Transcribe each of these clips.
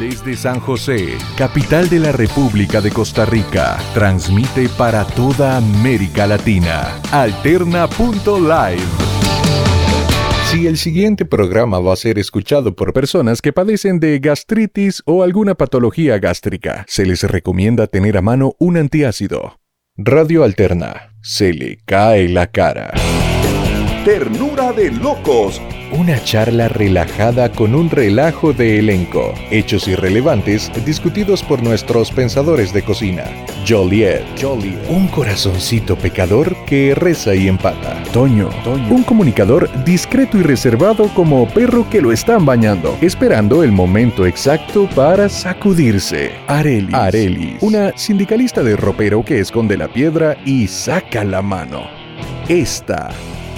Desde San José, capital de la República de Costa Rica, transmite para toda América Latina. Alterna.live. Si el siguiente programa va a ser escuchado por personas que padecen de gastritis o alguna patología gástrica, se les recomienda tener a mano un antiácido. Radio Alterna. Se le cae la cara. Ternura de locos. Una charla relajada con un relajo de elenco. Hechos irrelevantes discutidos por nuestros pensadores de cocina. Joliet. Joliet. Un corazoncito pecador que reza y empata. Toño. Toño. Un comunicador discreto y reservado como perro que lo están bañando, esperando el momento exacto para sacudirse. Arelis. Arelis. Una sindicalista de ropero que esconde la piedra y saca la mano. Esta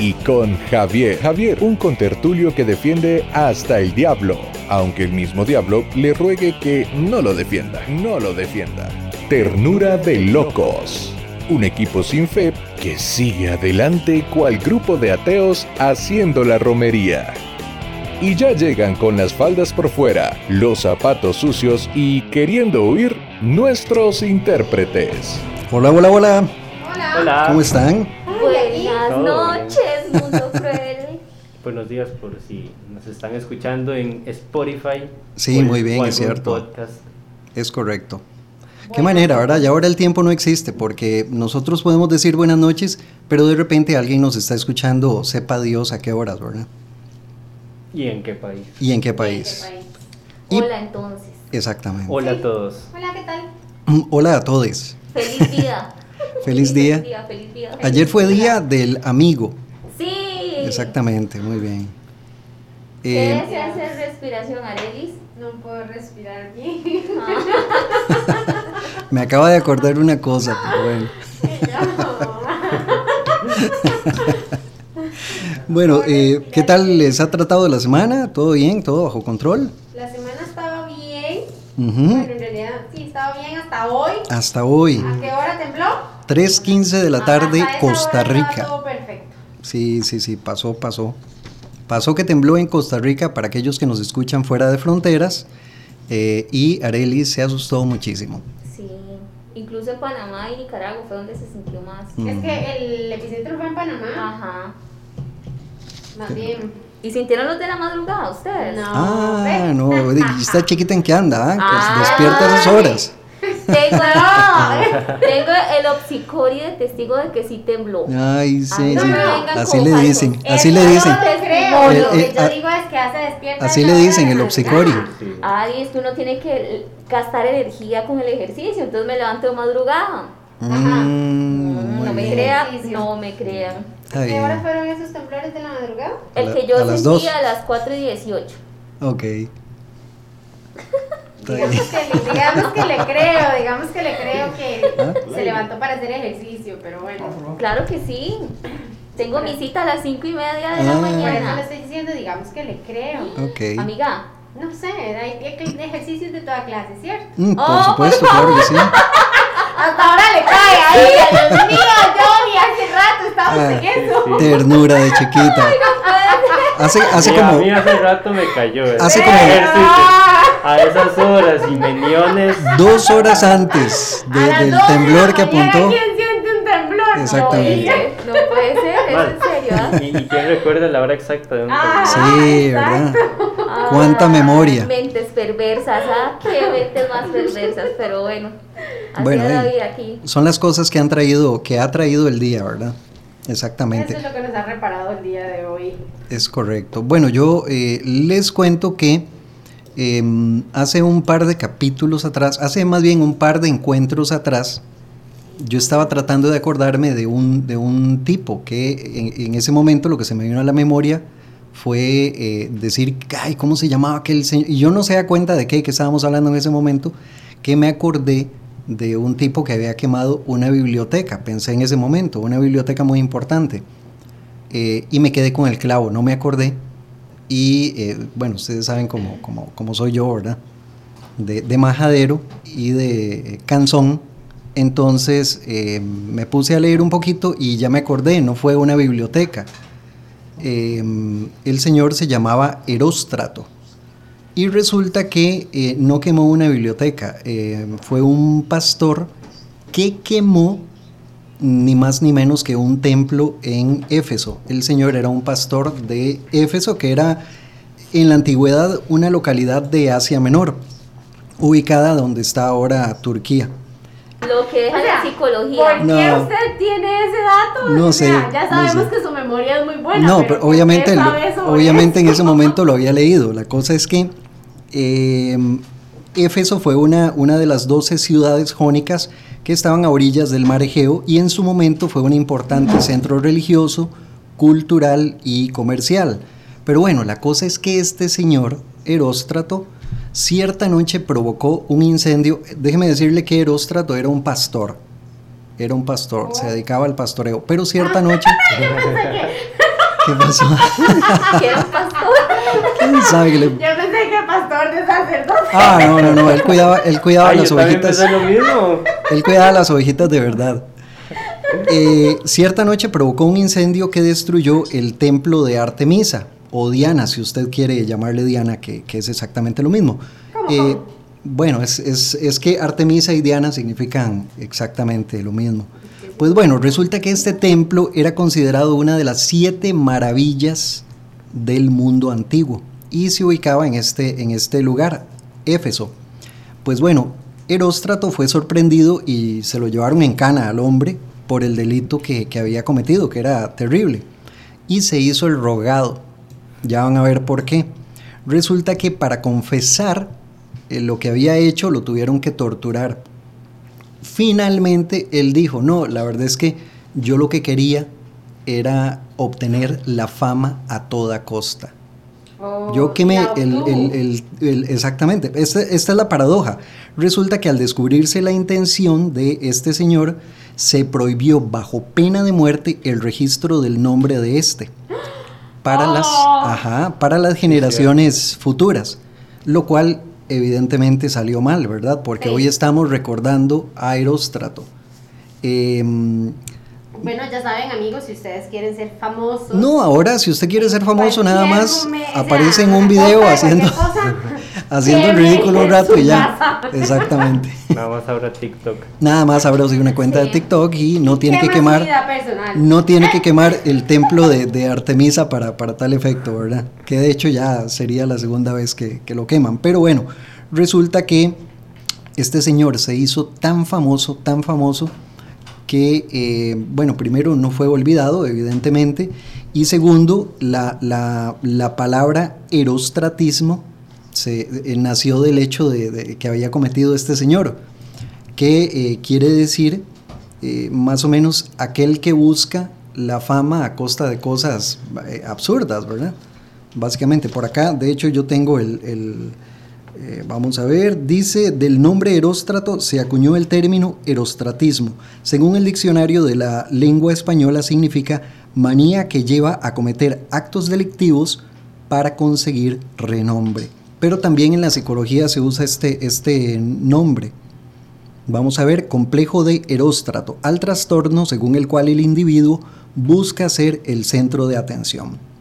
y con Javier. Javier, un contertulio que defiende hasta el diablo, aunque el mismo diablo le ruegue que no lo defienda, no lo defienda. Ternura de locos. Un equipo sin fe que sigue adelante cual grupo de ateos haciendo la romería. Y ya llegan con las faldas por fuera, los zapatos sucios y queriendo huir nuestros intérpretes. Hola, hola, hola. Hola. ¿Cómo están? Buenas Todo noches, mundo cruel. Buenos días por si nos están escuchando en Spotify. Sí, o- muy bien, o es cierto. podcast. Es correcto. Qué manera, ¿verdad? Y ahora el tiempo no existe porque nosotros podemos decir buenas noches, pero de repente alguien nos está escuchando, sepa Dios a qué horas, ¿verdad? ¿Y en qué país? Y en qué ¿En país. qué país? Y- Hola entonces. Exactamente. Hola a todos. Hola, ¿qué tal? Hola a todos. Feliz día. Feliz día. Feliz día, feliz día. Ayer fue día del amigo. Sí. Exactamente, muy bien. ¿Qué Eh, desea hacer respiración, Arelis? No puedo respirar bien. me acaba de acordar una cosa, pero bueno. Bueno, eh, ¿qué tal les ha tratado la semana? ¿Todo bien? ¿Todo bajo control? La semana estaba bien. Ujú. Bueno, en realidad sí, estaba bien hasta hoy. Hasta hoy, ¿A qué hora tembló? 3.15 de la tarde, Costa Rica. Todo perfecto. Sí, sí, sí, pasó, pasó. Pasó que tembló en Costa Rica para aquellos que nos escuchan fuera de fronteras eh, y Areli se asustó muchísimo. Sí. Incluso en Panamá y Nicaragua fue donde se sintió más. Mm. Es que el epicentro fue en Panamá. Ajá. Más bien. ¿Y sintieron los de la madrugada ustedes? No. Ah, no, y está chiquita en qué anda, ¿ah? Que Ah. despierta a esas horas. Tengo, tengo el obsicori de testigo de que sí tembló. Ay, sí, Ay, no sí. Así le dicen, así le dicen. Lo que yo a- digo es que hace despierta. Así le dicen, el la obsicori. madrugada. Sí. Ay, es que uno tiene que gastar energía con el ejercicio, entonces me levanto de madrugada. Mm, Mm, muy no me crean, no me crean. ¿Qué horas fueron esos temblores de la madrugada? El que yo a sentí a las 4 y 18. Ok. Digamos que, le, digamos que le creo, digamos que le creo que ¿Ah? se levantó para hacer ejercicio, pero bueno. Claro que sí. Tengo mi cita a las 5 y media de Ah. la Por eso le mañana. estoy diciendo, digamos que le creo. Amiga, No sé, hay ejercicios de toda clase, ¿cierto? Mm, por Oh, supuesto, claro que sí. Hasta ahora le cae ahí, Dios mío, Johnny, hace rato estamos Ah. en eso. Sí. Ternura de chiquita. Hace, hace Sí, A como. mí hace rato me cayó. Hace como- ejercicio. A esas horas y meniones. Dos horas antes de- A las del dos temblor que apuntó. ¿Quién siente un temblor? Exactamente. no puede ser, no puede ser, es Mal. en serio. ¿ah? ¿Y, y quién recuerda la hora exacta de un Ah. temblor? Sí, ¿verdad? Cuánta Ah, memoria. Mentes perversas, ¿ah? Qué mentes más perversas, pero bueno. Así Bueno, es la eh, vida aquí. Son las cosas que han traído, que ha traído el día, ¿verdad? Eso Exactamente. es lo que nos ha reparado el día de hoy. Es correcto. Bueno, yo eh, les cuento que em, hace un par de capítulos atrás, hace más bien un par de encuentros atrás, yo estaba tratando de acordarme de un, de un tipo que en, ese momento lo que se me vino a la memoria fue eh, decir, ay, ¿cómo se llamaba aquel señor? Y yo no se da cuenta de qué, que estábamos hablando en ese momento, que me acordé de un tipo que había quemado una biblioteca, pensé en ese momento, una biblioteca muy importante. Eh, y me quedé con el clavo, no me acordé. Y eh, bueno, ustedes saben cómo, soy yo, ¿verdad? De, de majadero y de eh, canzón. Entonces eh, me puse a leer un poquito y ya me acordé, no fue una biblioteca. Eh, el señor se llamaba Eróstrato. Y resulta que eh, no quemó una biblioteca, fue un pastor que quemó ni más ni menos que un templo en Éfeso. El señor era un pastor de Éfeso, que era en la antigüedad una localidad de Asia Menor, ubicada donde está ahora Turquía. Lo que deja O sea, la psicología. ¿Por qué No. usted tiene ese dato? No O sea, sé, Ya no sabemos sé. que su memoria es muy buena. No, pero pero ¿por qué obviamente, obviamente en eso? ese momento lo había leído. La cosa es que eh, Éfeso fue una, una de las 12 ciudades jónicas que estaban a orillas del mar Egeo y en su momento fue un importante centro religioso, cultural y comercial. Pero bueno, la cosa es que este señor, Heróstrato, cierta noche provocó un incendio. Déjeme decirle que Heróstrato era un pastor. Era un pastor, se dedicaba al pastoreo. Pero cierta noche... ¿Qué pasó? Un pastor. ¿Quién sabe que le- pastor de sacerdote. Ah, no, no, no, él cuidaba, él cuidaba Ay, las yo ovejitas. lo mismo. Él cuidaba las ovejitas de verdad. Eh, cierta noche provocó un incendio que destruyó el templo de Artemisa, o Diana, si usted quiere llamarle Diana, que, que es exactamente lo mismo. Eh, bueno, es, es- es que Artemisa y Diana significan exactamente lo mismo. Pues bueno, resulta que este templo era considerado una de las siete maravillas del mundo antiguo y se ubicaba en este, en este lugar, Éfeso. Pues bueno, Heróstrato fue sorprendido y se lo llevaron en cana al hombre por el delito que, que había cometido, que era terrible. Y se hizo el rogado. Ya van a ver por qué. Resulta que para confesar eh, lo que había hecho lo tuvieron que torturar. Finalmente él dijo, no, la verdad es que yo lo que quería era obtener la fama a toda costa. Oh, Yo quemé el, obtuvo. el- el- el- exactamente, esta, esta es la paradoja. Resulta que al descubrirse la intención de este señor, se prohibió bajo pena de muerte el registro del nombre de este para las, Oh. ajá, para las generaciones futuras, lo cual evidentemente salió mal, ¿verdad? Porque Sí. hoy estamos recordando a Heróstrato. Em, Bueno, ya saben, amigos, si ustedes quieren ser famosos. no, ahora si usted quiere ser famoso, nada más momen- o sea, aparece en un video haciendo, cosa, haciendo el ridículo un rato y ya. casa. Exactamente. Nada más ahora TikTok. Nada más abra usted una cuenta de Sí. TikTok y no tiene que quemar, no tiene que quemar el templo de, de Artemisa para, para tal efecto, ¿verdad? Que de hecho ya sería la segunda vez que, que lo queman. Pero bueno, resulta que este señor se hizo tan famoso, tan famoso, que, eh, bueno, primero no fue olvidado, evidentemente, y segundo, la, la- la palabra erostratismo se, eh, nació del hecho de, que había cometido este señor, que eh, quiere decir más o menos aquel que busca la fama a costa de cosas absurdas, ¿verdad? Básicamente, por acá, de hecho yo tengo el, eh, vamos a ver, dice, del nombre Heróstrato se acuñó el término erostratismo. Según el diccionario de la lengua española significa manía que lleva a cometer actos delictivos para conseguir renombre. Pero también en la psicología se usa este, este nombre. Vamos a ver, complejo de Heróstrato, al trastorno según el cual el individuo busca ser el centro de atención.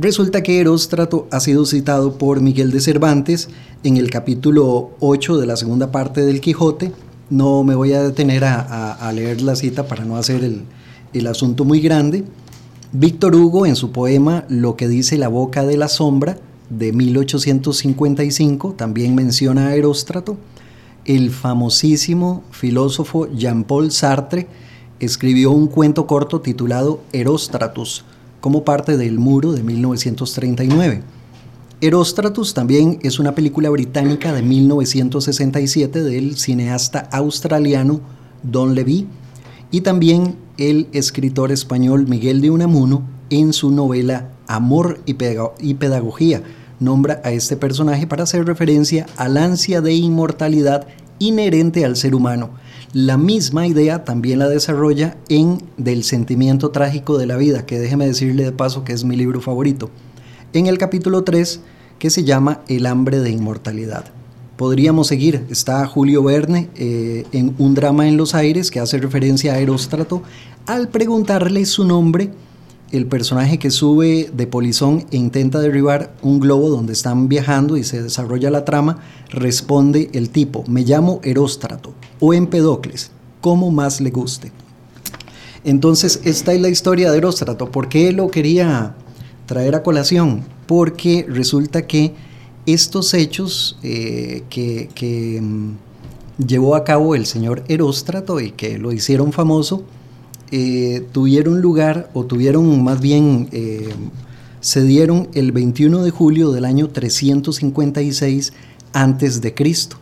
Resulta que Heróstrato ha sido citado por Miguel de Cervantes en el capítulo 8 de la segunda parte del Quijote. No me voy a detener a, leer la cita para no hacer el, el asunto muy grande. Víctor Hugo en su poema Lo que dice la boca de la sombra de 1855 también menciona a Heróstrato. El famosísimo filósofo Jean-Paul Sartre escribió un cuento corto titulado Heróstratus como parte del Muro de 1939. Heróstratus también es una película británica de 1967 del cineasta australiano Don Levy y también el escritor español Miguel de Unamuno en su novela Amor y, y Pedagogía nombra a este personaje para hacer referencia al ansia de inmortalidad inherente al ser humano. La misma idea también la desarrolla en Del sentimiento trágico de la vida, que déjeme decirle de paso que es mi libro favorito, en el capítulo 3 que se llama El hambre de inmortalidad. Podríamos seguir, está Julio Verne eh, en Un drama en los aires que hace referencia a Heróstrato al preguntarle su nombre el personaje que sube de polizón e intenta derribar un globo donde están viajando y se desarrolla la trama, responde el tipo, me llamo Eróstrato o Empedocles, como más le guste. Entonces, esta es la historia de Eróstrato. ¿Por qué lo quería traer a colación? Porque resulta que estos hechos eh, que, que, mm, llevó a cabo el señor Eróstrato y que lo hicieron famoso, eh, tuvieron lugar, o tuvieron más bien, eh, se dieron el 21 de julio del año 356 antes de Cristo,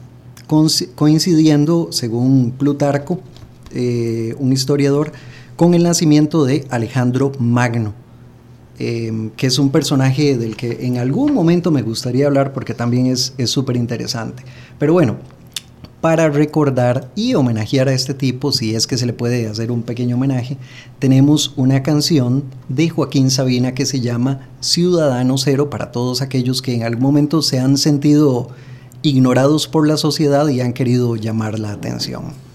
coincidiendo, según Plutarco, eh, un historiador, con el nacimiento de Alejandro Magno, que es un personaje del que en algún momento me gustaría hablar porque también es súper interesante. Pero bueno, para recordar y homenajear a este tipo, si es que se le puede hacer un pequeño homenaje, tenemos una canción de Joaquín Sabina que se llama Ciudadano Cero para todos aquellos que en algún momento se han sentido ignorados por la sociedad y han querido llamar la atención.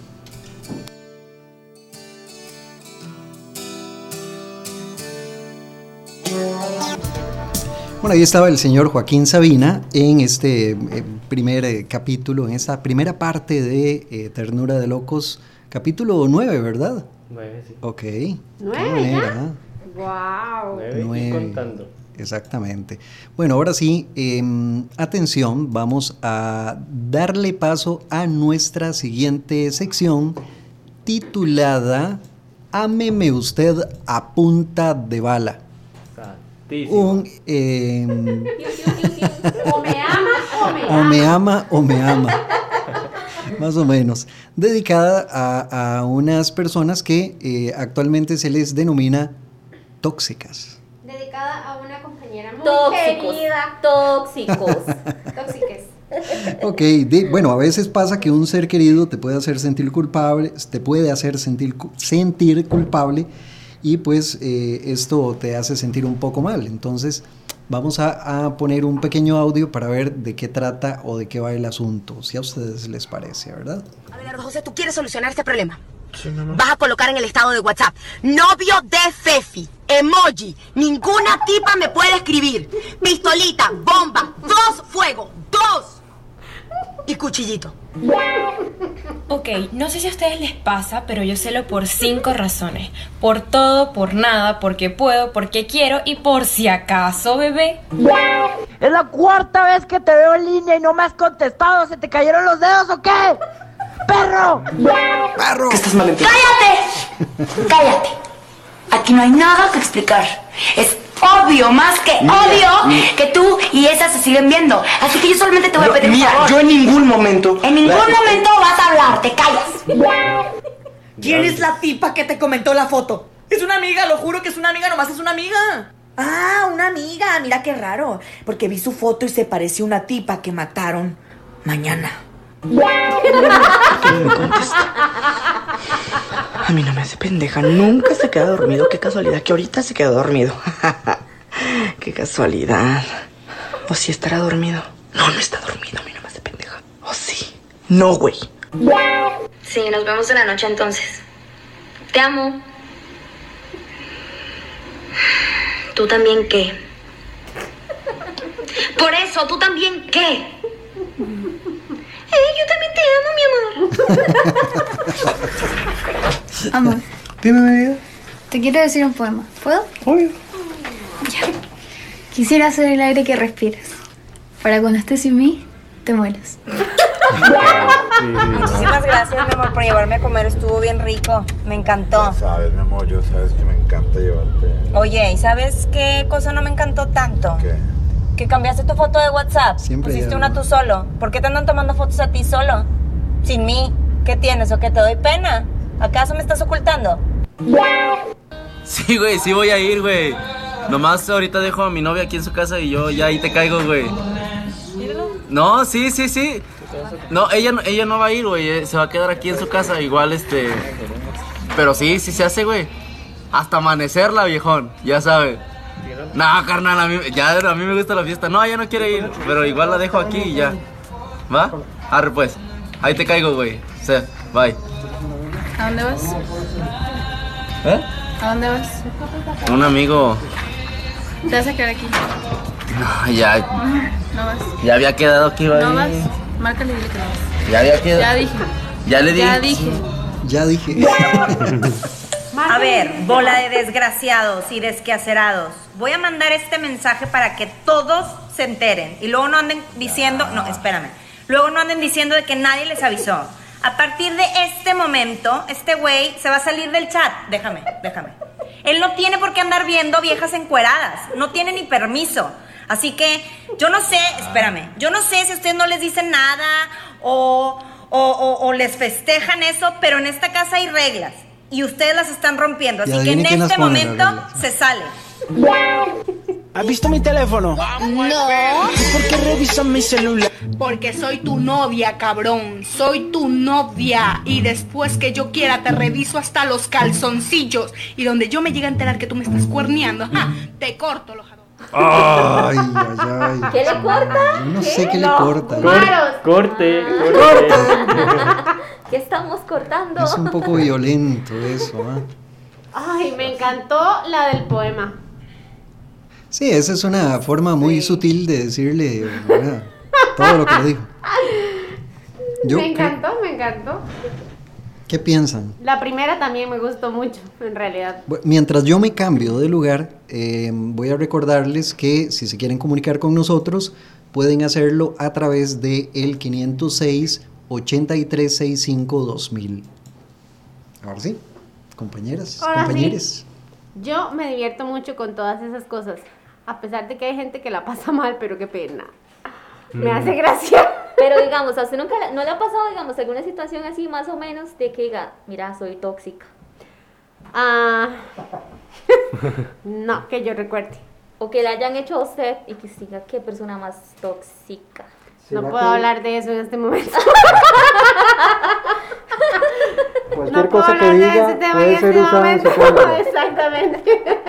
Bueno, ahí estaba el señor Joaquín Sabina en este eh, primer eh, capítulo, en esta primera parte de eh, Ternura de Locos, capítulo 9, ¿verdad? 9, sí. Ok. ¿Nueve Wow. 9 y contando. Exactamente. Bueno, ahora sí, em, atención, vamos a darle paso a nuestra siguiente sección titulada Ámeme usted a punta de bala. Un, eh, o me ama o me ama. O me ama o me ama. Más o menos. Dedicada a, a unas personas que eh, actualmente se les denomina tóxicas. Dedicada a una compañera muy Tóxicos. querida. Tóxicos. Tóxiques. Ok, de- bueno, a veces pasa que un ser querido te puede hacer sentir culpable, te puede hacer sentir, sentir culpable y pues eh, esto te hace sentir un poco mal. Entonces vamos a, a poner un pequeño audio para ver de qué trata o de qué va el asunto, si a ustedes les parece, ¿verdad? Abelardo José, ¿tú quieres solucionar este problema? Vas a colocar en el estado de WhatsApp novio de Fefi, emoji, ninguna tipa me puede escribir. Pistolita, bomba, dos fuego, dos. Y cuchillito. Ok, no sé si a ustedes les pasa, pero yo celo por cinco razones. Por todo, por nada, porque puedo, porque quiero y por si acaso, bebé. Es la cuarta vez que te veo en línea y no me has contestado. ¿Se te cayeron los dedos o qué? ¡Perro! ¡Perro! ¡Cállate! ¡Cállate! Aquí no hay nada que explicar. Es obvio, más que obvio, que tú y esa se siguen viendo. Así que yo solamente te voy a pedir un Mira, favor. yo en ningún momento. En ningún momento vas a hablar, te callas. ¿Quién es la tipa que te comentó la foto? Es una amiga, lo juro que es una amiga, nomás es una amiga. Ah, una amiga, mira qué raro. Porque vi su foto y se pareció a una tipa que mataron mañana. A mí no me hace pendeja. Nunca se queda dormido. Qué casualidad que ahorita se quedó dormido. Qué casualidad. O si estará dormido. No, no está dormido. A mí no me hace pendeja. O sí. No, güey. Sí, nos vemos en la noche entonces. Te amo. ¿Tú también qué? Por eso, ¿tú también qué? Eh, yo también te amo, mi amor. Amor, Dime, mi vida. te quiero decir un poema. ¿Puedo? Obvio. Ya. Quisiera ser el aire que respiras. Para cuando estés sin mí, te mueras. Muchísimas gracias, mi amor, por llevarme a comer. Estuvo bien rico. Me encantó. Sabes, mi amor, yo sabes que me encanta llevarte. Oye, ¿y sabes qué cosa no me encantó tanto? ¿Qué? Que cambiaste tu foto de WhatsApp. Siempre Pusiste ya- una tú solo. ¿Por qué te andan tomando fotos a ti solo? Sin mí. ¿Qué tienes o qué te doy pena? ¿Acaso me estás ocultando? Sí, güey, sí voy a ir, güey. Nomás ahorita dejo a mi novia aquí en su casa y yo ya ahí te caigo, güey. No, sí, sí, sí. No, ella, no- ella no va a ir, güey. eh, Se va a quedar aquí en su casa, igual, este. Pero sí, sí se hace, güey. Hasta amanecerla, viejón, ya sabe. No, carnal, a mí, ya, a mí me gusta la fiesta. No, ella no quiere ir, pero igual la dejo aquí y ya. ¿Va? Arre, pues. Ahí te caigo, güey. O sea, bye. ¿A dónde vas? ¿Eh? ¿A dónde vas? Un amigo. Te vas a quedar aquí. No, ya, No vas. ya había quedado que iba a No vas. Márcale y dile que no vas. Ya había quedado. Ya dije. Ya le Ya dije. dije. Ya dije. A ver, bola de desgraciados y desquacerados. Voy a mandar este mensaje para que todos se enteren. Y luego no anden diciendo, no, espérame. Luego no anden diciendo de que nadie les avisó. A partir de este momento, este güey se va a salir del chat. Déjame, déjame. Él no tiene por qué andar viendo viejas encueradas. No tiene ni permiso. Así que yo no sé, espérame, yo no sé si ustedes no les dicen nada o, o, o- o les festejan eso, pero en esta casa hay reglas y ustedes las están rompiendo. Así que en este momento se sale. ¿Has visto mi teléfono? No. ¿Y por qué revisas mi celular? Porque soy tu novia, cabrón. Soy tu novia. Y después que yo quiera, te reviso hasta los calzoncillos. Y donde yo me llegue a enterar que tú me estás cuerneando, ¡ja! te corto los Ay, ay, ay. ¿Qué le corta? Yo no sé qué le corta. Maros. Corte, corte. ¿Qué estamos cortando? Es un poco violento eso, ¿ah? Ay, me encantó la del poema. Sí, esa es una forma muy sutil de decirle ¿verdad? todo lo que le dijo. Yo me creo- encantó, me encantó. ¿Qué piensan? La primera también me gustó mucho, en realidad. Mientras yo me cambio de lugar, eh, voy a recordarles que si se quieren comunicar con nosotros, pueden hacerlo a través de el 506 8365 2000. Ahora sí, compañeras, Ahora sí. compañeros. Yo me divierto mucho con todas esas cosas. A pesar de que hay gente que la pasa mal, pero qué pena. Me Mm. hace gracia. Pero digamos, a usted nunca le- no le ha pasado, digamos, alguna situación así más o menos de que diga, mira, soy tóxica. Ah, no, que yo recuerde. O que le hayan hecho a usted y que diga, qué persona más tóxica. No ¿Será puedo que- hablar de eso en este momento. Cualquier no puedo cosa que hablar de diga ese tema puede en ser este usada en su momento. contra. Exactamente.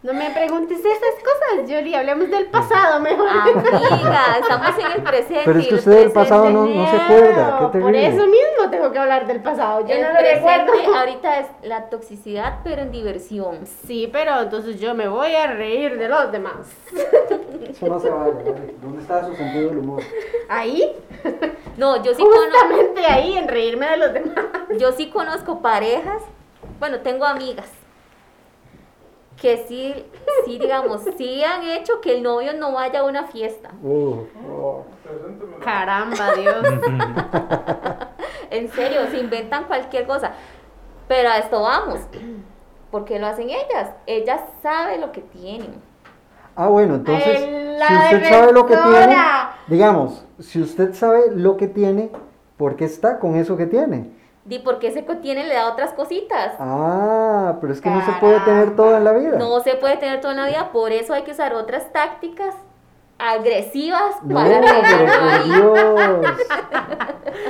No me preguntes esas cosas, Yoli. Hablemos del pasado mejor. Amiga, estamos en el presente. Pero es que usted del pasado no, no se acuerda. Qué Por eso mismo tengo que hablar del pasado. Yo el no lo recuerdo. ahorita es la toxicidad, pero en diversión. Sí, pero entonces yo me voy a reír de los demás. Eso no se vale. ¿Dónde está su sentido del humor? Ahí. No, yo sí Justamente ahí, en reírme de los demás. Yo sí conozco parejas, bueno, tengo amigas que sí, sí, digamos, sí han hecho que el novio no vaya a una fiesta. Caramba, Dios. En serio, se inventan cualquier cosa. Pero a esto vamos. ¿Por qué lo hacen ellas? Ellas saben lo que tienen. Ah, bueno, entonces, si usted sabe lo que tiene, digamos, si usted sabe lo que tiene, ¿por qué está con eso que tiene? Di porque ese que tiene le da otras cositas. Ah, pero es que no se puede tener todo en la vida. No se puede tener toda la vida, por eso hay que usar otras tácticas agresivas No, para pero tenerlo por ahí. Dios.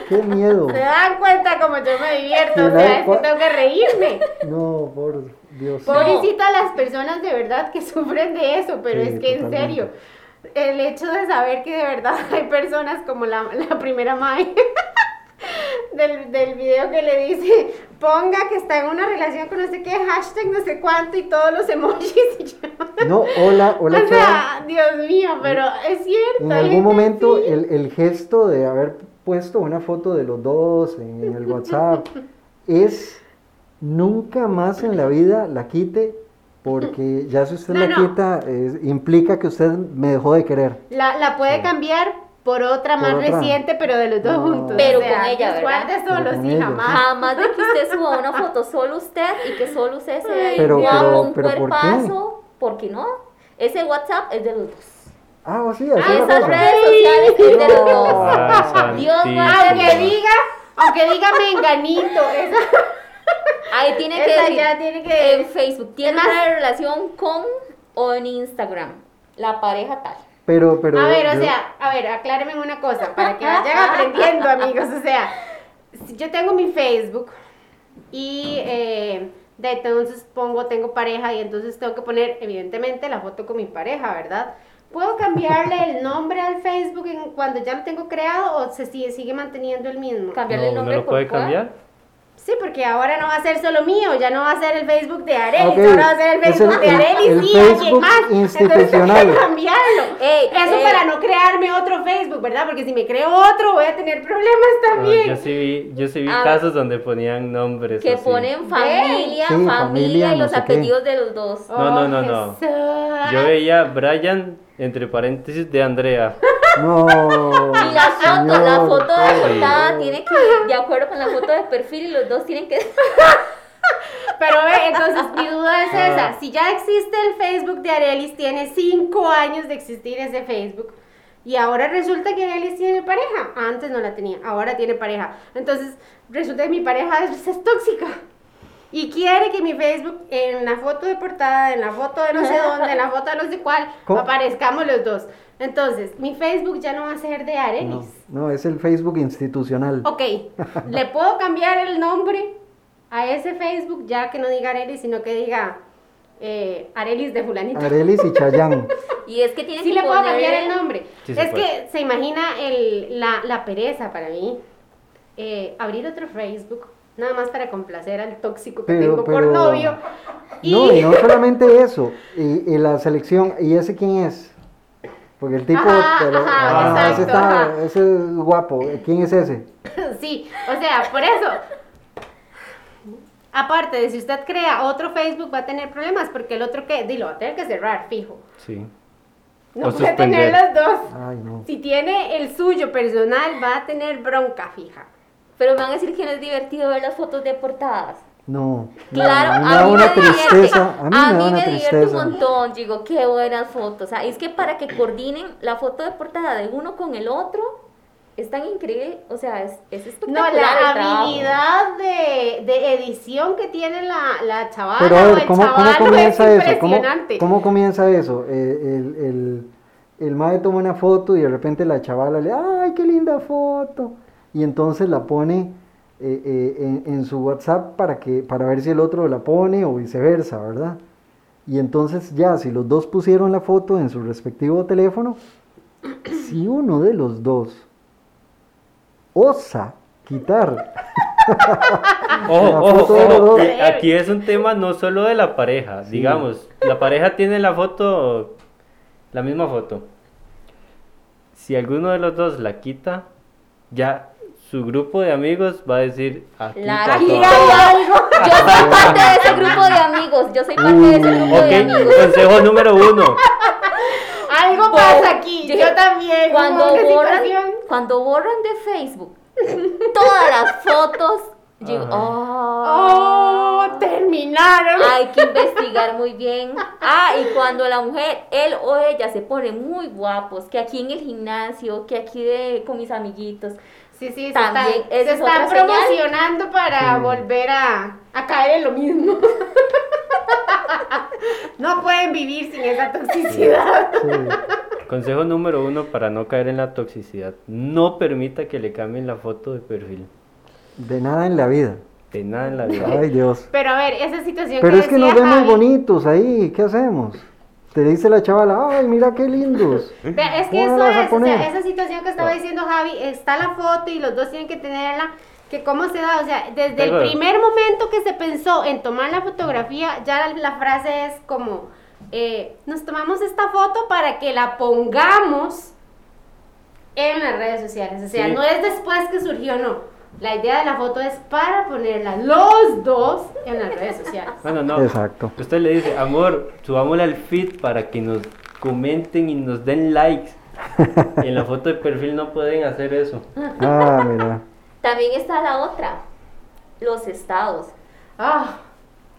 Qué miedo. ¿Se dan cuenta cómo yo me divierto? O sea, es que tengo que reírme. No, por Dios. Pobrecita las personas de verdad que sufren de eso, pero Sí, es que en serio, el hecho de saber que de verdad hay personas como la, la primera Mai del, del video que le dice, ponga que está en una relación con no sé qué, hashtag no sé cuánto y todos los emojis. Y yo, No, hola, hola, o sea, Dios mío, pero es cierto. En algún momento así. el, el gesto de haber puesto una foto de los dos en, en el WhatsApp es nunca más en la vida la quite porque ya si usted No, la no. quita implica que usted me dejó de querer. La, la puede cambiar por otra Por más otra. reciente, pero de los dos No. juntos. Pero O sea, con ella, ¿verdad? sí, jamás. Jamás de que usted suba una foto solo usted y que solo usted se vea ahí Pero- un pero ¿por qué? cuerpazo. ¿Por qué no? Ese WhatsApp es de los dos. Ah, o sí, así Ah, esas cosa. redes sociales es de los dos. Ay, Dios. Aunque diga, aunque diga menganito, esa, Ahí tiene que esa decir, ya tiene que... en Facebook, ¿tiene más- una relación con o en Instagram? La pareja tal. Pero, pero. a ver, o yo- sea, a ver, aclárenme una cosa, para que vayan aprendiendo, amigos. O sea, si yo tengo mi Facebook y eh, de entonces pongo, tengo pareja y entonces tengo que poner, evidentemente, la foto con mi pareja, ¿verdad? ¿Puedo cambiarle el nombre al Facebook en- cuando ya lo tengo creado o se sigue, sigue manteniendo el mismo? Cambiarle el No, ¿no nombre lo por puede cuál? cambiar? Sí, porque ahora no va a ser solo mío, ya no va a ser el Facebook de Arelis, Ok, ahora va a ser el Facebook el- de el- Arelis el y alguien Facebook más. Entonces institucional. hay que cambiarlo. Ey, Eso ey. para no crearme otro Facebook, ¿verdad? Porque si me creo otro voy a tener problemas No, también. yo sí vi, yo sí vi Ah. casos donde ponían nombres Que así. ponen familia, Sí, familia, familia, y los no sé qué. apellidos de los dos. No, no, no, no. Yo veía Brian entre paréntesis de Andrea. No. Y la foto, la señor, foto de portada tiene que ir de acuerdo con la foto de perfil y los dos tienen que... Pero ve, entonces mi duda es esa. Si ya existe el Facebook de Arelis, tiene cinco años de existir ese Facebook. Y ahora resulta que Arelis tiene pareja. Antes no la tenía, ahora tiene pareja. Entonces resulta que mi pareja es, es tóxica. Y quiere que mi Facebook, en la foto de portada, en la foto de no sé dónde, en la foto de no sé cuál, ¿Cómo? aparezcamos los dos. Entonces, mi Facebook ya no va a ser de Arelis. No, no, es el Facebook institucional. Ok, ¿le puedo cambiar el nombre a ese Facebook ya que no diga Arelis, sino que diga eh, Arelis de fulanito? Arelis y Chayán. Y es que tienen Sí que le puedo cambiar el nombre. Sí es puede. que se imagina el, la, la pereza para mí. eh, abrir otro Facebook, nada más para complacer al tóxico que Pero- tengo por novio. No, y no solamente eso, y, y la selección, ¿y ese quién es? Porque el tipo, Ajá, pero, ajá, ah, ese, está, ajá. ese es guapo, ¿quién es ese? sí, o sea, por eso. Aparte de si usted crea otro Facebook va a tener problemas porque el otro que, dilo, va a tener que cerrar, fijo. Sí. No O puede tener los dos. Ay, no. Si tiene el suyo personal, va a tener bronca fija. Pero me van a decir que no es divertido ver las fotos de portadas. No, no, Claro, a mí me da una tristeza, a mí me divierte un montón, digo, qué buenas fotos. O sea, es que para que coordinen la foto de portada de uno con el otro, es tan increíble, o sea, es, es No, espectacular la el trabajo. habilidad de, de edición que tiene la, la chavala Pero a o ver, el ¿cómo, cómo comienza es eso? ¿Cómo, impresionante. cómo comienza eso? Eh, el, el, el mae toma una foto y de repente la chavala le, ¡ay, qué linda foto! Y entonces la pone eh, eh, en, en su WhatsApp para, que, para ver si el otro la pone o viceversa, ¿verdad? Y entonces ya, si los dos pusieron la foto en su respectivo teléfono, si uno de los dos osa quitar Ojo, que aquí es un tema no solo de la pareja, digamos, la pareja tiene la foto, la misma foto. Si alguno de los dos la quita, ya su grupo de amigos va a decir, aquí La pasó algo". algo. Yo soy parte de ese grupo de amigos. Yo soy parte de ese grupo de amigos. consejo número uno. Algo Por- pasa aquí, yo, yo- también. Cuando borran, cuando borran de Facebook todas las fotos, yo, Oh, terminaron. Hay que investigar muy bien. Ah, y cuando la mujer, él o ella se pone muy guapos, que aquí en el gimnasio, que aquí de, con mis amiguitos. Sí, sí, se también está, esa se es está otra señal. promocionando para volver a, a caer en lo mismo. no pueden vivir sin esa toxicidad. Consejo número uno para no caer en la toxicidad. No permita que le cambien la foto de perfil. de nada en la vida. De nada en la vida. Ay, Dios. Pero a ver, esa situación Pero que es que nos vemos Javi, bonitos ahí, ¿qué hacemos? Te dice la chavala, ay, mira qué lindos. Es que ¿Cómo eso es, o sea, poner? esa situación que estaba diciendo Javi, está la foto y los dos tienen que tenerla, que cómo se da, o sea, desde Pero- el primer momento que se pensó en tomar la fotografía, ya la, la frase es como, eh, nos tomamos esta foto para que la pongamos en las redes sociales, o sea, Sí. no es después que surgió, no. La idea de la foto es para ponerla los dos en las redes sociales. Bueno, no. Exacto. Usted le dice, amor, subámosle al feed para que nos comenten y nos den likes. y en la foto de perfil no pueden hacer eso. Ah, mira. También está la otra, los estados. Ah,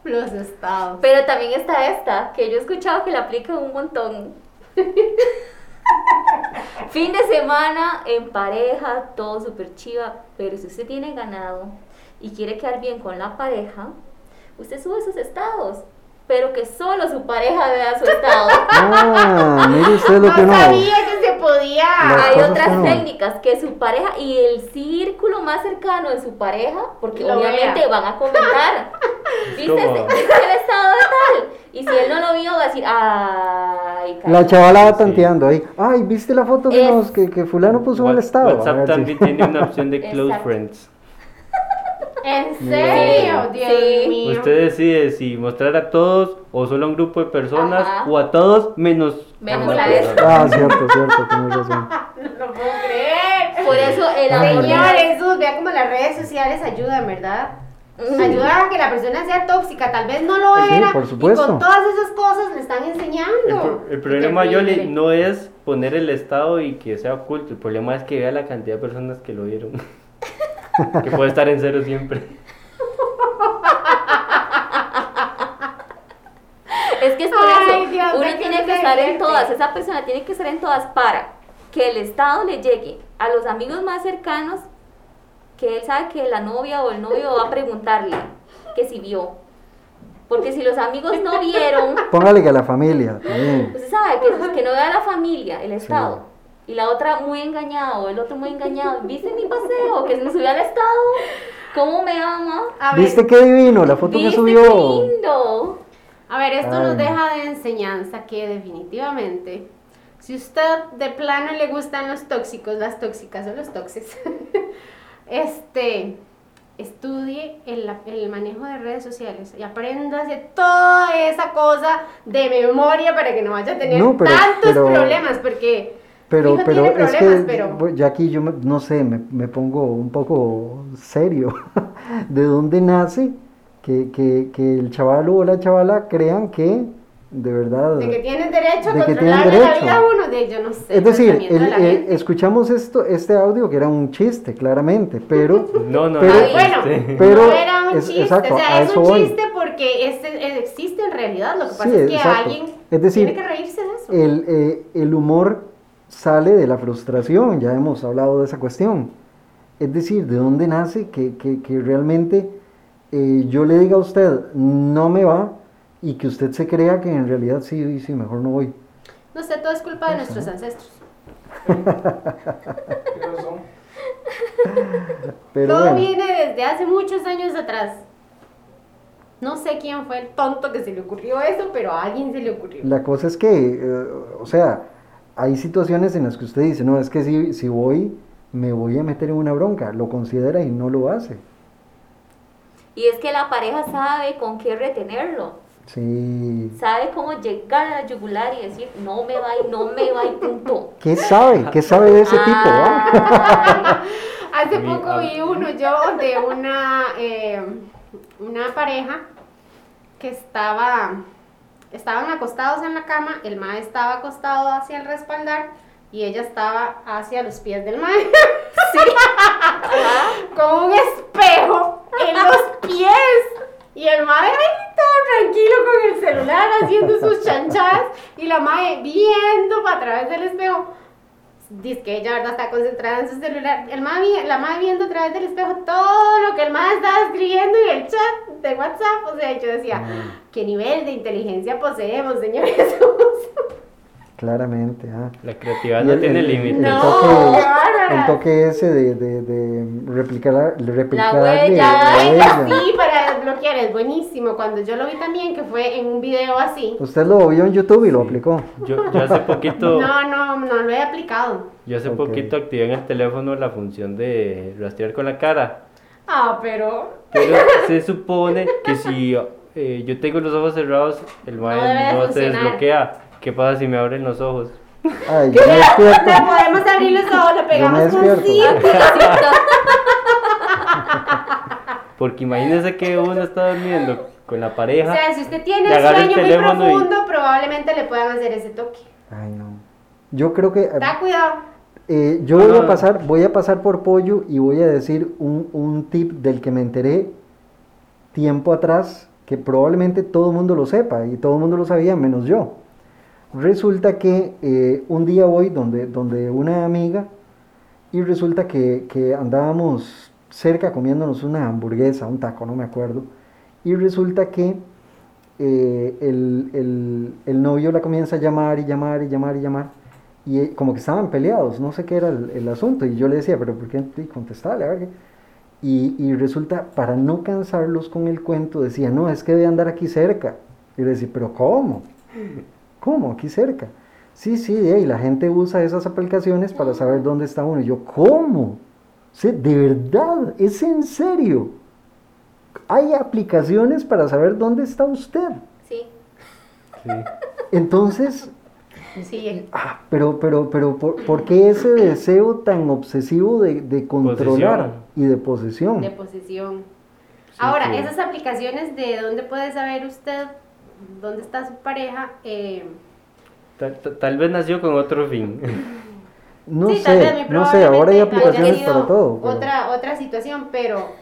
los estados. Pero también está esta, que yo he escuchado que la aplican un montón. fin de semana en pareja, todo súper chiva, pero si usted tiene ganado y quiere quedar bien con la pareja, usted sube sus estados, pero que solo su pareja vea su estado. Ah, mire usted lo que no. sabía que se podía. Las Hay otras que no. técnicas que su pareja y el círculo más cercano de su pareja, porque Lo obviamente vea. van a comentar. ¿Viste, el estado de tal? Y si él no lo vio, va a decir, ay, La chavala va tanteando ahí. Ay, ¿viste la foto que, Es- nos, que, que fulano puso en el What- estado? A WhatsApp si- también tiene una opción de close Exacto. friends. ¿En serio? Dios Sí. mío. Usted decide si mostrar a todos o solo a un grupo de personas Ajá. o a todos menos, Menos a una. Ah, cierto, cierto, tienes razón. No lo puedo creer. Por eso el Ay, amor Señor Jesús, vea cómo las redes sociales ayudan, ¿verdad? Ayudan a que la persona sea tóxica, tal vez no lo Sí, era. por supuesto. Y con todas esas cosas le están El, enseñando. pro- el problema, Terrible. Yoli, no es poner el estado y que sea oculto. El problema es que vea la cantidad de personas que lo vieron. que puede estar en cero siempre. Es que es por Ay, eso. Dios, Uno ¿de qué tiene que estar en todas. Esa persona tiene que estar en todas para que el Estado le llegue a los amigos más cercanos. Que él sabe que la novia o el novio va a preguntarle que si vio. Porque si los amigos no vieron, Póngale que a la familia, también. usted sabe que, que no vea la familia, el Estado. Y la otra muy engañada o el otro muy engañado. ¿Viste mi paseo? Que me subió al Estado. ¿Cómo me ama? A ver, ¿Viste qué divino la foto que ¿Viste subió? qué lindo? A ver, esto Ay. nos deja de enseñanza que definitivamente, si usted de plano le gustan los tóxicos, las tóxicas o los toxes, este, estudie el, el manejo de redes sociales y aprenda a hacer toda esa cosa de memoria para que no vaya a tener No, pero- tantos pero- problemas, porque Pero, pero tiene es que problemas, pero- ya aquí yo me- no sé, me, me pongo un poco serio. ¿De dónde nace que, que, que el chaval o la chavala crean que de verdad... de que tienen derecho a de que controlarle tienen la derecho. vida a uno, de yo no sé. Es decir, el- el- escuchamos esto, este audio que era un chiste, claramente, pero... No, no, pero, no, bueno, pero no era un es- chiste, exacto, o sea, es un voy. chiste porque este, existe en realidad, lo que pasa Sí, es que exacto. alguien Es decir, tiene que reírse de eso. el, eh, el humor sale de la frustración, ya hemos hablado de esa cuestión. Es decir, ¿de dónde nace que, que- que realmente eh, yo le diga a usted, no me va, y que usted se crea que en realidad sí, sí, mejor no voy? No sé, todo es culpa de nuestros ancestros. Pero todo bueno, viene desde hace muchos años atrás. No sé quién fue el tonto que se le ocurrió eso, pero a alguien se le ocurrió. la cosa es que, eh, o sea, hay situaciones en las que usted dice, no, es que si, si voy, me voy a meter en una bronca, lo considera y no lo hace. Y es que la pareja sabe con qué retenerlo. Sí. Sabe cómo llegar a la yugular y decir, no me va y no me va y punto. ¿Qué sabe? ¿Qué sabe de ese tipo? ah? Hace Mi- poco vi uno yo de una, eh, una pareja que estaba, estaban acostados en la cama, el mae estaba acostado hacia el respaldar y ella estaba hacia los pies del mae. Con un espejo en los pies. Y el mae ahí todo tranquilo con el celular haciendo sus chanchadas y la mae viendo para través del espejo. Dice que ella verdad está concentrada en su celular. El mae la madre viendo a través del espejo todo lo que el mae estaba escribiendo en el chat de WhatsApp. O sea, yo decía, ¿qué nivel de inteligencia poseemos, señor Jesús? Claramente, ah. La creatividad Y no el- tiene. El, No, toque, el toque ese de, de, de replicar, replicar La huella, la Ay, huella. sí, para desbloquear, es buenísimo. Cuando yo lo vi también, que fue en un video así. Usted lo vio en YouTube y lo aplicó. Yo, yo hace poquito, No, no, no lo he aplicado. yo hace poquito activé en el teléfono la función de rastrear con la cara. Ah, pero. Pero se supone que si eh, yo tengo los ojos cerrados, el de no, se desbloquea. ¿Qué pasa si me abren los ojos? Ay, yo me despierto. Le podemos abrir los ojos, le pegamos con despierto. cinta. Porque imagínese que uno está durmiendo con la O pareja. sea, si usted tiene le el agarra el sueño muy teléfono y- profundo, probablemente le puedan hacer ese toque. Ay, no. Yo creo que... Da cuidado. eh, yo voy Ah. a pasar, voy a pasar por pollo y voy a decir un, un tip del que me enteré tiempo atrás, que probablemente todo el mundo lo sepa y todo el mundo lo sabía, menos yo. Resulta que eh, un día voy donde, donde una amiga y resulta que, que andábamos cerca comiéndonos una hamburguesa, un taco, no me acuerdo. Y resulta que eh, el, el- novio la comienza a llamar y llamar y llamar y llamar. Y eh, como que estaban peleados, no sé qué era el, el asunto. Y yo le decía, pero ¿por qué contestarle? A ver qué". Y, y resulta, para no cansarlos con el cuento, decía, no, es que debe andar aquí cerca. Y le decía, pero ¿cómo? ¿Cómo? Aquí cerca. Sí, sí, y la gente usa esas aplicaciones para saber dónde está uno. Y yo, ¿cómo? Sí, de verdad, es en serio. hay aplicaciones para saber dónde está usted. Sí. Entonces, Sí. ah, pero, pero, pero, ¿por, por qué ese deseo tan obsesivo de, de controlar Posesión. y de posesión? de posesión. Ahora, que- esas aplicaciones de dónde puede saber usted dónde está su pareja, eh, Tal, tal- vez nació con otro fin. No sí, vez sé, no sé, ahora hay aplicaciones para todo. pero- Otra, otra situación, pero,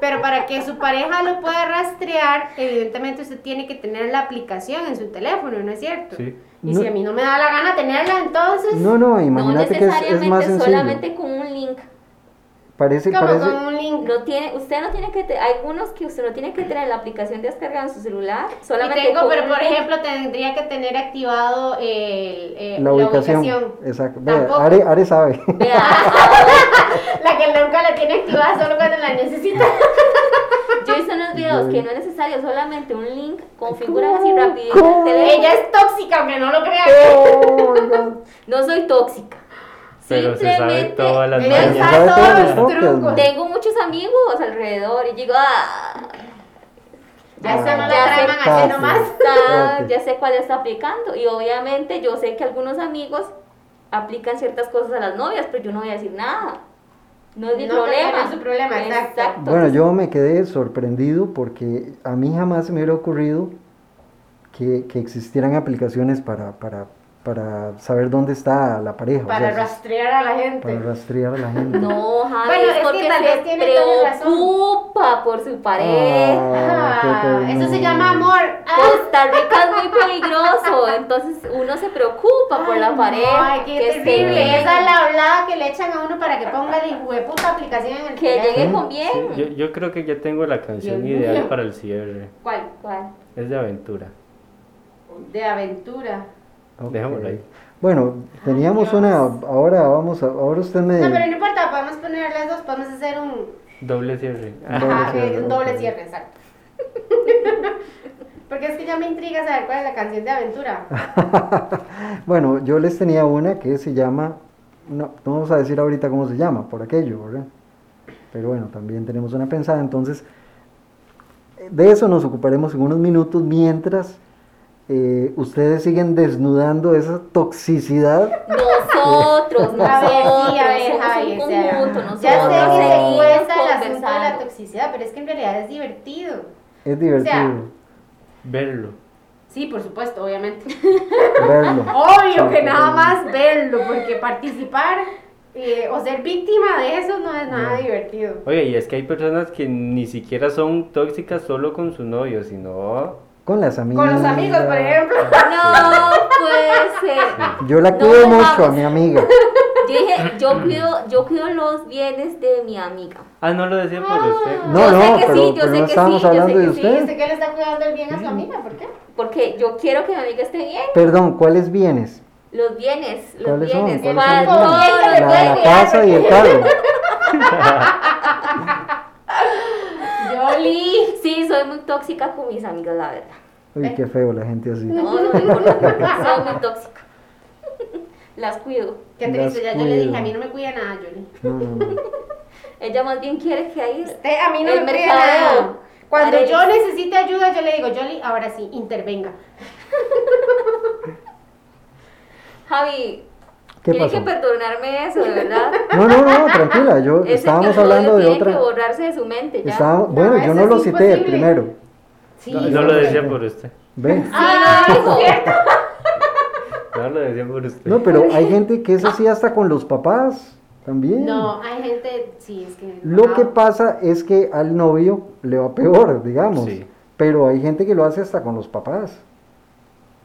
pero para que su pareja lo pueda rastrear, evidentemente usted tiene que tener la aplicación en su teléfono, ¿no es cierto? Sí. Y No- si a mí no me da la gana tenerla, entonces... No, no, No imagínate que es, es más sencillo. solamente con un link. Parece, Como parece, con un link. No tiene, usted no tiene que, te- hay algunos que usted no tiene que tener la aplicación descargada en su celular, Y solamente tengo, pero por link. ejemplo, tendría que tener activado el, eh, la ubicación. Exacto. Vea. Are, Are sabe. La que nunca la tiene activada solo cuando la necesita. Yo hice unos videos que no es necesario solamente un link, configuran así rapidito el teléfono. Ella es tóxica, aunque no lo crean. Oh, No soy tóxica. Pero se sabe Simplemente todas las me sabe todos todos los trucos. Tengo muchos amigos alrededor y digo, ah, Ya esa no la traman así nomás. está- ya sé cuál está aplicando. Y obviamente yo sé que algunos amigos aplican ciertas cosas a las novias, pero yo no voy a decir nada. No es mi No, problema. no es su problema, exacto. Bueno, yo me quedé sorprendido porque a mí jamás se me hubiera ocurrido que, que existieran aplicaciones para, para, para saber dónde está la pareja. o Para sea, rastrear a la gente. para rastrear a la gente. No, Javi, Bueno, es es que porque tal se vez tiene toda razón. preocupa por su pareja. Ah, Ah, eso se llama amor. Costa Rica es muy peligroso, entonces uno se preocupa por la Ay, pareja. Ay, qué que terrible. Esa es la hablada que le echan a uno para que ponga la hijueputa aplicación en el Que llegue teléfono. con bien. Sí, yo, yo creo que ya tengo la canción Dios ideal mío. para el cierre. ¿Cuál? ¿Cuál? Es de aventura. De aventura. Ok. Dejémoslo ahí. Bueno, teníamos una, ahora vamos a, ahora usted me... No, pero no importa, podemos poner las dos, podemos hacer un, Doble cierre. Doble ajá, cierre, un doble cierre, exacto. Porque es que ya me intriga saber cuál es la canción de aventura. bueno, yo les tenía una que se llama, no, no vamos a decir ahorita cómo se llama, por aquello, ¿verdad? Pero bueno, también tenemos una pensada, entonces de eso nos ocuparemos en unos minutos mientras eh, ustedes siguen desnudando esa toxicidad. Nosotros, nosotros, A ver, sí, a ver, somos Javi, un o sea, conjunto, nosotros Ya sé que se cuesta el asunto de la toxicidad, pero es que en realidad es divertido. Es divertido Verlo. Sí, por supuesto, obviamente. verlo. Obvio que nada más verlo, porque participar eh, o ser víctima de eso no es nada divertido. Oye, y es que hay personas que ni siquiera son tóxicas solo con su novio, sino Con las amigas. Con los amigos, por ejemplo. No puede ser. Yo la cuido mucho a mi amiga. Yo dije, yo cuido, yo cuido los bienes de mi amiga. Ah, no lo decía por usted. No, Yo sé no, que pero, sí, yo pero sé no que estábamos sí, yo sé hablando que de sí, usted. ¿Usted que le está cuidando el bien a su amiga? ¿Por qué? Porque yo quiero que mi amiga esté bien. Perdón, ¿cuáles bienes? Los bienes, los ¿Cuáles son? bienes. ¿Cuáles son los bienes? La, casa y el carro. Yoli. Sí, soy muy tóxica con mis amigas, la verdad. Uy, qué feo la gente así. No, no me importa. Soy muy tóxica. Las cuido. Qué triste, ya yo le dije, a mí no me cuida nada, Yoli. No, no, no. Ella más bien quiere que ahí. Usted a mí no me cuida nada. Cuando yo necesite ayuda, yo le digo, Yoli, ahora sí, intervenga. Javi, ¿Qué tiene pasó? que perdonarme eso, de verdad. No, no, no, tranquila. Yo Ese estábamos hablando de tiene otra. que borrarse de su mente ya. Estábamos- bueno, yo no lo cité imposible. primero. Sí, No, no lo decía por usted. Ah, es cierto. No lo decía por usted. No, pero hay gente que es así hasta con los papás también. No, hay gente, sí, es que... Lo que pasa es que al novio le va peor, digamos. Sí. Pero hay gente que lo hace hasta con los papás.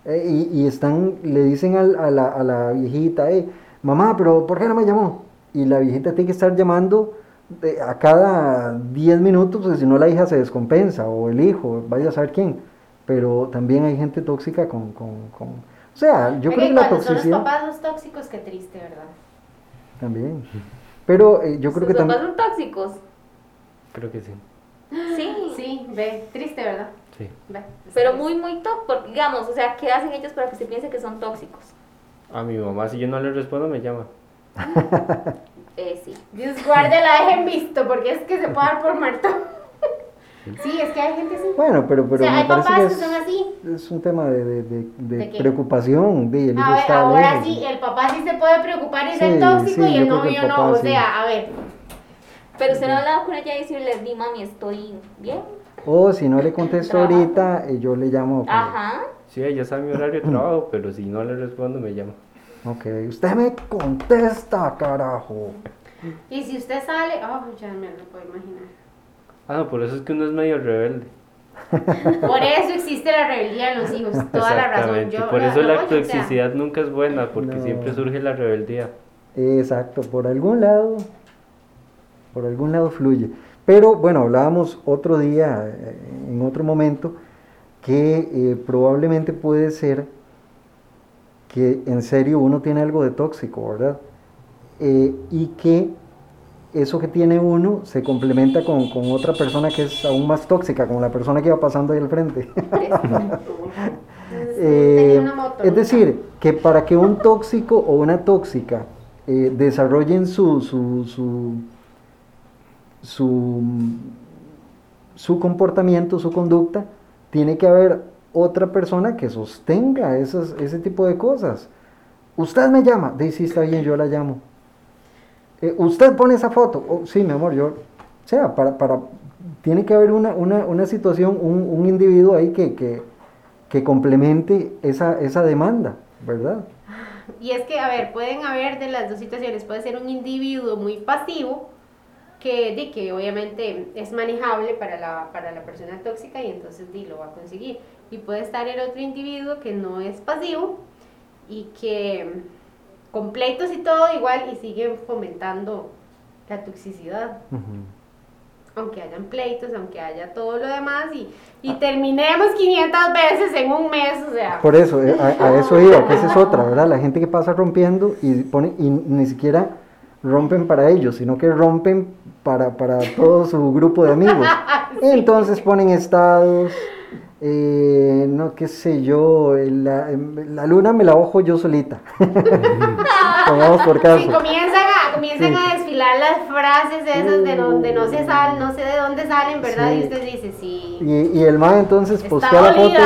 Eh, y, y están, le dicen al- a, la, a la viejita, eh, mamá, pero ¿por qué no me llamó? Y la viejita tiene que estar llamando de- a cada 10 minutos, porque si no la hija se descompensa, o el hijo, vaya a saber quién. Pero también hay gente tóxica con... con, con- o sea, yo creo que la cuando son los toxicidad... papás los tóxicos, qué triste, ¿verdad? También. Pero eh, yo creo ¿Sus que papás también... son tóxicos? Creo que sí. Sí. Sí, ve, triste, ¿verdad? Sí. Pero muy, muy tóxicos. Digamos, o sea, ¿qué hacen ellos para que se piense que son tóxicos? A mi mamá, si yo no le respondo, me llama. Eh, sí. Dios guarde la dejen visto, porque es que se puede dar por muerto. Sí, es que hay gente así. Bueno, pero, pero o sea, me hay parece papás que que es, son así. es un tema de, de, de- de ¿De qué? preocupación. De, el hijo A ver, está ahora lejos. sí, el papá sí se puede preocupar y Sí, ser tóxico sí, y el novio no. O sí. sea, a ver. Pero usted no ha hablado con ella y decirle, di mami, estoy bien. O si no le contesto Trabajo. ahorita, eh, yo le llamo. Ajá. Sí, ella sabe mi horario de trabajo, pero si no le respondo, me llama. Ok, usted me contesta, carajo. Y si usted sale, oh, ya me lo puedo imaginar. Ah, no, por eso es que uno es medio rebelde. Por eso existe la rebeldía en los hijos, toda la razón. Exactamente. Yo, por eso la chequear. toxicidad nunca es buena, porque No. siempre surge la rebeldía. Exacto, por algún lado, por algún lado fluye. Pero bueno, hablábamos otro día, eh, en otro momento, que eh, probablemente puede ser que en serio uno tiene algo de tóxico, ¿verdad? Eh, y que eso que tiene uno se complementa con, con otra persona que es aún más tóxica, como la persona que iba pasando ahí al frente. Eh, es decir, que para que un tóxico o una tóxica desarrollen su, su, su, su, su comportamiento, su conducta, tiene que haber otra persona que sostenga esas, ese tipo de cosas. Usted me llama, dice, sí, está bien, yo la llamo. Eh, usted pone esa foto, oh, sí, mi amor, yo, o sea, para, para, tiene que haber una, una, una situación, un, un individuo ahí que, que, que complemente esa, esa demanda, ¿verdad? Y es que, a ver, pueden haber de las dos situaciones. Puede ser un individuo muy pasivo, que, di, que obviamente es manejable para la, para la persona tóxica y entonces di, lo va a conseguir. Y puede estar el otro individuo que no es pasivo y que con pleitos y todo igual y siguen fomentando la toxicidad. Aunque hayan pleitos, aunque haya todo lo demás y, y terminemos 500 veces en un mes, o sea. Por eso, eh, a, a eso iba, que esa es otra, ¿verdad? La gente que pasa rompiendo y, pone, y ni siquiera rompen para ellos, sino que rompen para, para todo su grupo de amigos. Entonces ponen estados, eh, no qué sé yo, la, la luna me la ojo yo solita. Pongamos por caso. Sí, comienzan a, comienzan Sí. a desfilar las frases esas de donde no se salen, no sé de dónde salen, ¿verdad? Sí. Y usted dice, sí. Y, y el man entonces postea la foto,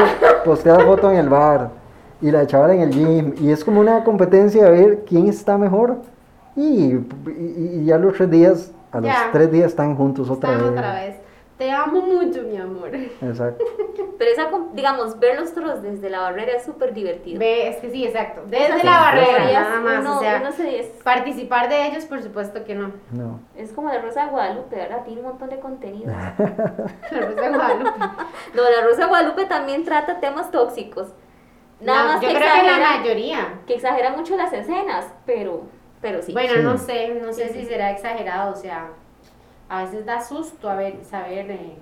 postea la foto en el bar y la chavala en el gym y es como una competencia a ver quién está mejor y, y- y ya los tres días, a los Ya. tres días están juntos otra Están vez. otra vez. Te amo mucho, mi amor. Exacto. Pero esa, digamos, ver los toros desde la barrera es súper divertido. Ve, es que sí, exacto. Desde la barrera, nada más. uno- o sea, uno se- es, participar de ellos, por supuesto que no. No. es como la Rosa de Guadalupe, ¿verdad? Tiene un montón de contenido. La Rosa de Guadalupe. No, la Rosa de Guadalupe también trata temas tóxicos. Nada No, más yo que creo que la exagera- mayoría. Que exagera mucho las escenas, pero, pero sí. Bueno, Sí. no sé, no sé Sí, si sí. será exagerado, o sea, a veces da susto a ver, saber eh,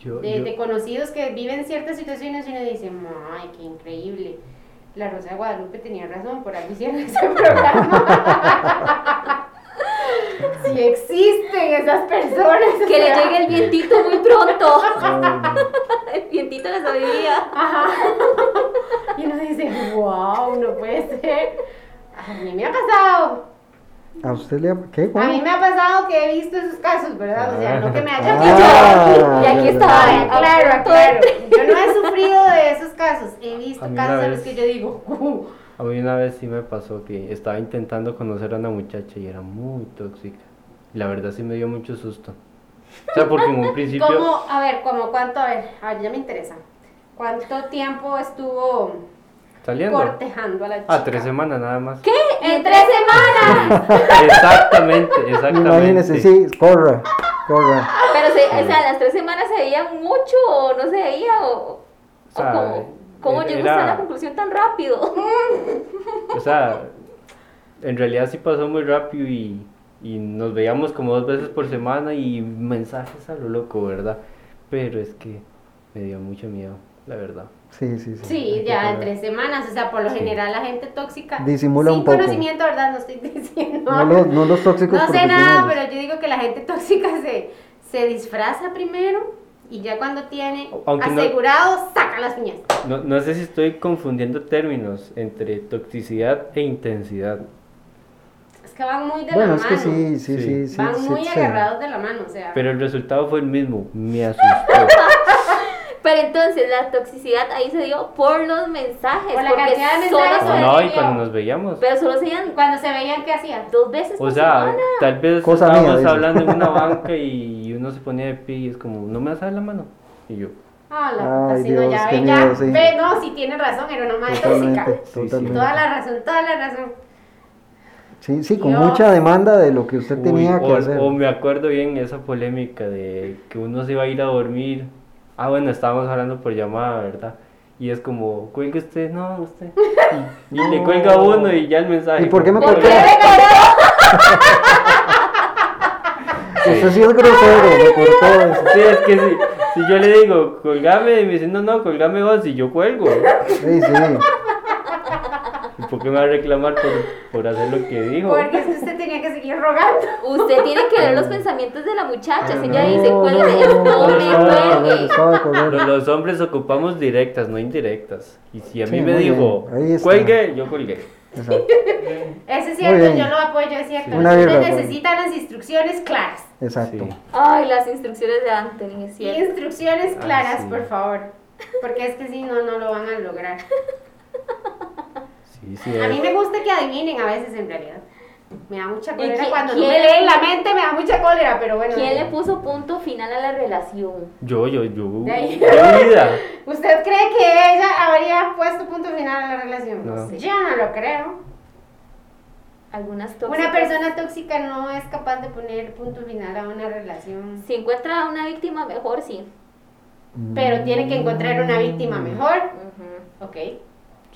Yo, de, yo- de conocidos que viven ciertas situaciones y uno dice, ay, qué increíble. La Rosa de Guadalupe tenía razón, por algo hicieron ese programa. Si existen esas personas. o Que le llegue el vientito muy pronto. El vientito de sabiduría. Ajá. Y uno dice, wow, no puede ser. A mí me ha pasado. ¿A usted le ha... ¿Qué? A mí me ha pasado que he visto esos casos, ¿verdad? O sea, no que me hayan Ah, dicho. Y aquí está. Ay, claro, claro. Yo no he sufrido de esos casos. He visto casos en los que yo digo, "Uh". A mí una vez sí me pasó que estaba intentando conocer a una muchacha y era muy tóxica. Y la verdad sí me dio mucho susto. O sea, porque en un principio... ¿Cómo? A ver, ¿cómo cuánto? A ver, a ver, ya me interesa. ¿Cuánto tiempo estuvo Saliendo. cortejando a la chica? Ah, tres semanas nada más. ¿Qué? ¿En tres semanas? Exactamente, exactamente. Imagínese, sí, corra, corra. Pero, se, o sea, las tres semanas se veían mucho o no se veía o, o sea, cómo, cómo era- llegó usted a la conclusión tan rápido. O sea, en realidad sí pasó muy rápido y, y nos veíamos como dos veces por semana y mensajes a lo loco, ¿verdad? Pero es que me dio mucho miedo, la verdad. Sí, sí, sí. Sí, ya en tres semanas. O sea, por lo general la gente tóxica. Disimula sin un poco. conocimiento, ¿verdad? No estoy diciendo. No los, no los tóxicos No sé nada, pero yo digo que la gente tóxica se, se disfraza primero y ya cuando tiene Aunque no- asegurado, saca las uñas. No, no sé si estoy confundiendo términos entre toxicidad e intensidad. Es que van muy de Bueno, la es mano. que sí, sí, sí, sí. Van sí, muy sí. agarrados de la mano, o sea. Pero el resultado fue el mismo. Me asustó. Pero entonces la toxicidad ahí se dio por los mensajes. Por la porque cantidad de solo mensajes. se no, y cuando nos veíamos. Pero solo se veían Cuando se veían, ¿qué hacían? dos veces O por sea, semana. tal vez Cosa mía, estábamos dice. hablando en una banca y uno se ponía de pie y es como, ¿no me vas a dar la mano? Y yo, Ah, la Ay, no, ya ve, ya miedo, sí. ve, no, sí tiene razón, era una madre tóxica. Totalmente, totalmente. Toda la razón, toda la razón. Sí, sí, con Dios. mucha demanda de lo que usted tenía Uy, que o, hacer. o me acuerdo bien esa polémica de que uno se iba a ir a dormir. Ah, bueno, estábamos hablando por llamada, ¿verdad? Y es como, cuelgue usted, no, usted. Y, y le cuelga a uno y ya el mensaje. ¿Y por qué me colgó? Usted sí es grosero, me cortó. Sí, es que si, si yo le digo, colgame, y me dice, no, no, colgame vos, y yo cuelgo. Sí, sí. ¿Y por qué me va a reclamar por, por hacer lo que dijo? Porque es que usted tenía que seguir rogando. Usted tiene que ver los pensamientos de la muchacha. Si ella No, dice, cuelgue, no, me. Los, hombres ocupamos directas, no indirectas. Y si a mí Sí, me dijo, cuelgue, yo colgué. Exacto. Ese es cierto, yo lo apoyo, es cierto. Pues. necesitan las instrucciones claras. Exacto. Ay, las instrucciones de Anthony, es cierto. Instrucciones Ah, claras, sí. por favor. Porque es que si no, no lo van a lograr. Sí, sí. A mí me gusta que adivinen a veces en realidad. Me da mucha cólera cuando no quién me le leen la mente, me da mucha cólera, pero bueno. ¿Quién le puso punto final a la relación? Yo, yo, yo. De ahí. De vida. ¿Usted cree que ella habría puesto punto final a la relación? No. sé. Yo no lo creo. Algunas tóxicas. Una persona tóxica no es capaz de poner punto final a una relación. Si encuentra una víctima mejor, sí. Pero tiene que encontrar una víctima mejor. Ok.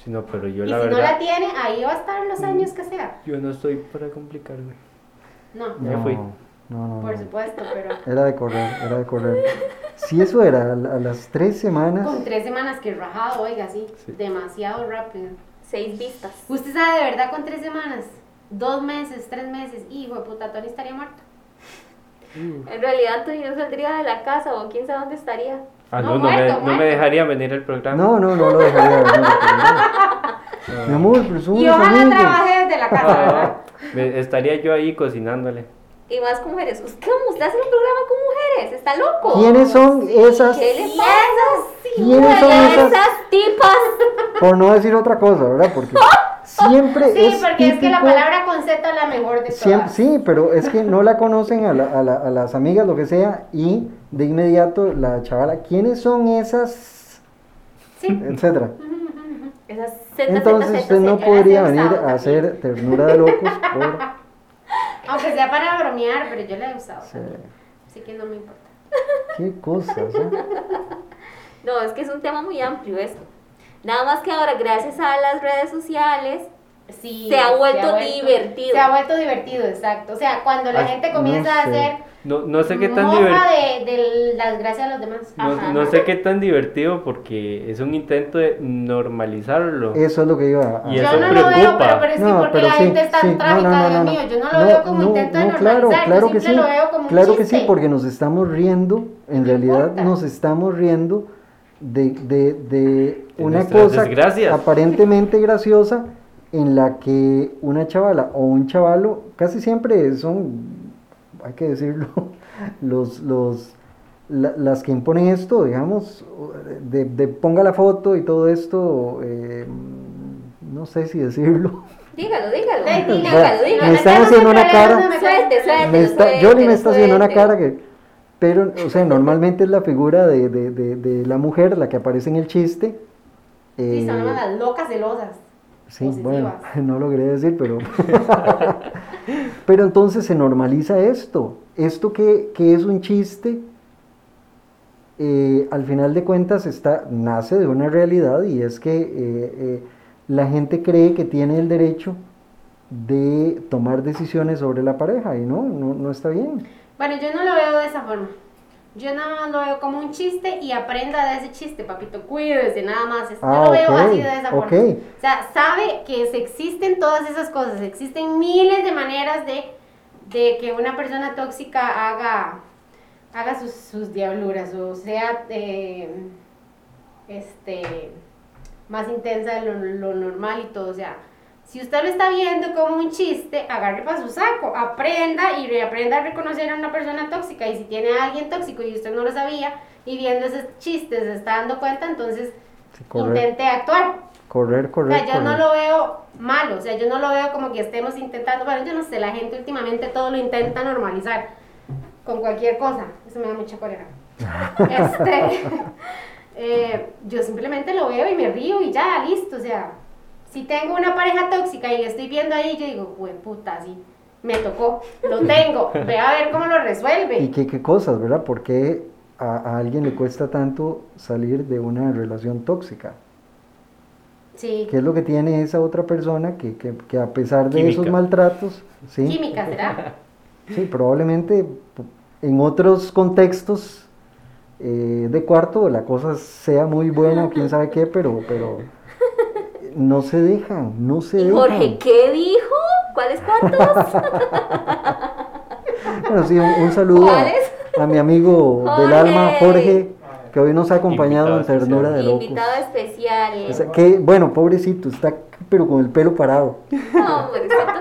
Sí, no, pero yo Y la si verdad. no la tiene, ahí va a estar los años que sea. Yo no estoy para complicarme. No, Ya fui. No, no, por no. supuesto, pero Era de correr, era de correr. Si eso era a, la- a las tres semanas, con tres semanas que rajado, oiga, sí, demasiado rápido. Seis vistas. ¿Usted sabe de verdad con tres semanas? Dos meses, tres meses, hijo de puta, Tony estaría muerto. En realidad, Anthony no saldría de la casa o quién sabe dónde estaría. Ah, No, no, no, me, muerto, no me muerto. dejaría venir el programa. no, no, no lo dejaría venir. pero- Mi amor, pero somos Y ojalá trabaje desde la casa, ¿verdad? Ah, me- estaría yo ahí cocinándole. Y más con mujeres. ¿Usted, ¿Cómo usted hace un programa con mujeres? ¿Está loco? ¿Quiénes son esas, ¿Qué le pasa? ¿Quiénes son esas? tipas? por no decir otra cosa, verdad? Porque siempre Sí, es porque es que la palabra con Z es la mejor de Siempre, todas. sí, pero es que no la conocen a, la- a la- a las amigas, lo que sea, y de inmediato la chavala, ¿quiénes son esas? Etcétera. Esas Z, Entonces Z, usted Z, no Z. podría venir a hacer ternura de locos por... Aunque sea para bromear, pero yo la he usado. Sí. también. Así que no me importa. Qué cosas, ¿eh? No, es que es un tema muy amplio esto. Nada más que ahora, gracias a las redes sociales, Sí, se ha vuelto vuelto- divertido. Se ha vuelto divertido, exacto. O sea, cuando la Ay, gente comienza no a sé. hacer No, no sé qué tan divertido. de, de las gracias a los demás. No, no sé qué tan divertido porque es un intento de normalizarlo. Eso es lo que iba a... Y Yo eso no lo veo, preocupa. pero, pero es que No, porque la sí, gente es tan sí, trágica, no, no, Dios no, mío. Yo no lo no, veo como no, intento de no, normalizar, claro, claro yo que sí, lo veo como un claro que sí, porque nos estamos riendo, en realidad nos estamos riendo de, de, de una cosa desgracias. aparentemente graciosa en la que una chavala o un chavalo, casi siempre son, hay que decirlo, los, los, la- las que imponen esto, digamos, de, de ponga la foto y todo esto, eh, no sé si decirlo. Dígalo, dígalo. Dígalo, me están haciendo en una cara. Suelte, suelte. Me está, suelte, Yoli me está haciendo una cara que, pero, o sea, normalmente es la figura de, de, de, de la mujer la que aparece en el chiste. Sí, son eh, las locas celosas. Sí, positivas. bueno, no lo quería decir, pero... pero entonces se normaliza esto. Esto que, que es un chiste, eh, al final de cuentas está, nace de una realidad y es que eh, la gente cree que tiene el derecho de tomar decisiones sobre la pareja y no, no, no está bien. Bueno, yo no lo veo de esa forma. Yo nada más lo veo como un chiste y aprenda de ese chiste, papito. Cuídese, nada más. Yo Ah, lo veo así de esa ok. forma. O sea, sabe que existen todas esas cosas. Existen miles de maneras de, de que una persona tóxica haga, haga sus, sus diabluras o sea eh, este, más intensa de lo, lo normal y todo. O sea, Si usted lo está viendo como un chiste, agarre para su saco, aprenda y reaprenda a reconocer a una persona tóxica. Y si tiene a alguien tóxico y usted no lo sabía y viendo esos chistes se está dando cuenta, entonces correr. intente actuar. Correr, O correr. sea, yo no lo veo malo, o sea, yo no lo veo como que estemos intentando, bueno, yo no sé, la gente últimamente todo lo intenta normalizar con cualquier cosa, eso me da mucha cólera. Este, eh, yo simplemente lo veo y me río y ya, listo, o sea, si tengo una pareja tóxica y estoy viendo ahí, yo digo, buen puta, sí, me tocó, lo tengo, ve a ver cómo lo resuelve. ¿Y qué, qué cosas, verdad? ¿Por qué a, a alguien le cuesta tanto salir de una relación tóxica? Sí, ¿Qué es lo que tiene esa otra persona que, que- que a pesar de esos maltratos, sí, química, ¿será? sí, probablemente en otros contextos eh, de cuarto la cosa sea muy buena quién sabe qué, pero, pero no se dejan, no se ¿Y dejan. Jorge qué dijo? ¿Cuáles cuantos? Bueno, sí, un, un saludo a, mi amigo del alma, Jorge, que hoy nos ha acompañado Invitado en Ternura de Locos. Invitado especial. O sea, que, bueno, pobrecito, está pero con el pelo parado. No, hombre, siento,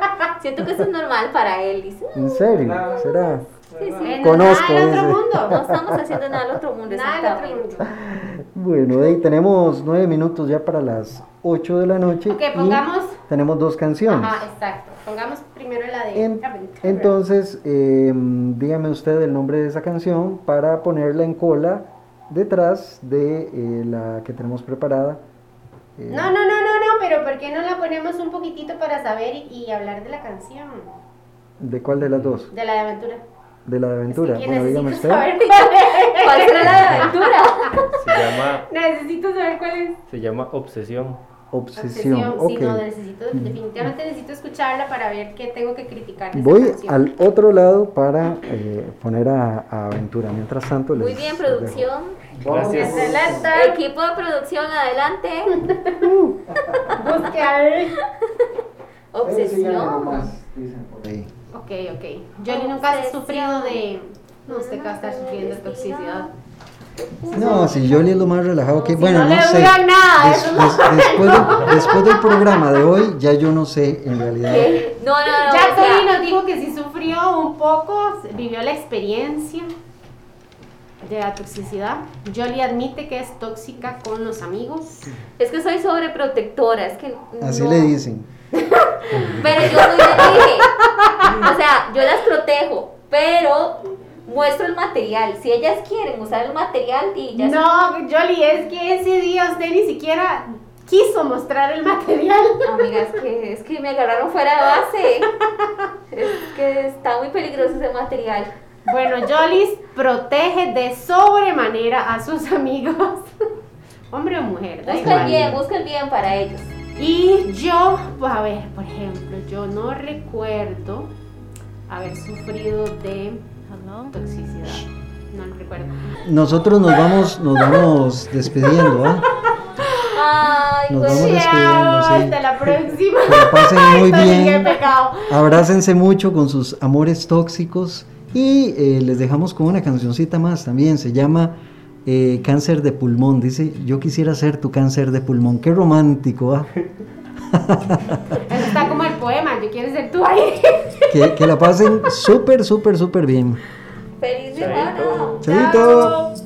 siento que eso es normal para él. Dice, ¿En serio? ¿Será? Sí, sí. Conozco Nada del otro mundo. No estamos haciendo nada al otro mundo, Nada del otro exactamente. Bueno, ahí tenemos nueve minutos ya para las 8 de la noche. Ok, y pongamos- tenemos dos canciones. Ajá, exacto. Pongamos primero la de En- Aventura. entonces, eh, dígame usted el nombre de esa canción para ponerla en cola detrás de eh, la que tenemos preparada. Eh, No, no, no, no, no, pero ¿por qué no la ponemos un poquitito para saber y, y hablar de la canción? ¿De cuál de las dos? De la de aventura. De la de aventura. Que bueno, dígame necesito usted. saber cuál es. ¿Cuál será la de aventura? Se llama, Necesito saber cuál es. se llama Obsesión. Obsesión. Sí, ok. no, necesito, definitivamente necesito escucharla para ver qué tengo que criticar Voy canción. al otro lado para eh, poner a, a Aventura. Mientras tanto, les Muy bien, producción. Gracias. Excelente. Equipo de producción, adelante. Busque a ver. Obsesión. Ok, ok. Johnny nunca ha sufrido de... No, usted va a estar sufriendo de toxicidad. No, si Jolie es lo más relajado que. Si bueno, no no, le sé. nada, Des- eso no- des- después, de- después del programa de hoy, ya yo no sé en realidad. ¿Qué? No, no, no. Ya Tony nos dijo que sí sufrió un poco, vivió la experiencia de la toxicidad. Jolie admite que es tóxica con los amigos. Es que soy sobreprotectora, es que Así no. le dicen. Pero yo muy bien dije. O sea, yo las protejo, pero muestro el material. Si ellas quieren usar el material y ya No, Jolie, es que ese día usted ni siquiera quiso mostrar el material. Amiga, es que, es que me agarraron fuera de base. Es que está muy peligroso ese material. Bueno, Jolis protege de sobremanera a sus amigos. Hombre o mujer, da Busca el bien, busca el bien para ellos. Y yo, pues a ver, por ejemplo, yo no recuerdo haber sufrido de toxicidad. No lo recuerdo. Nosotros nos vamos, nos vamos despidiendo, ¿ah? Ay, Nos güey. vamos despidiendo, sí. hasta la próxima. Que la pasen muy bien. qué pecado. Abrácense mucho con sus amores tóxicos. Y eh, les dejamos con una cancioncita más también. Se llama eh, Cáncer de Pulmón. Dice, yo quisiera ser tu cáncer de pulmón. Qué romántico, ¿ah? Eso está como el poema, yo quiero ser tú ahí. Que, que la pasen súper, súper, súper bien. Feliz semana. Chadito.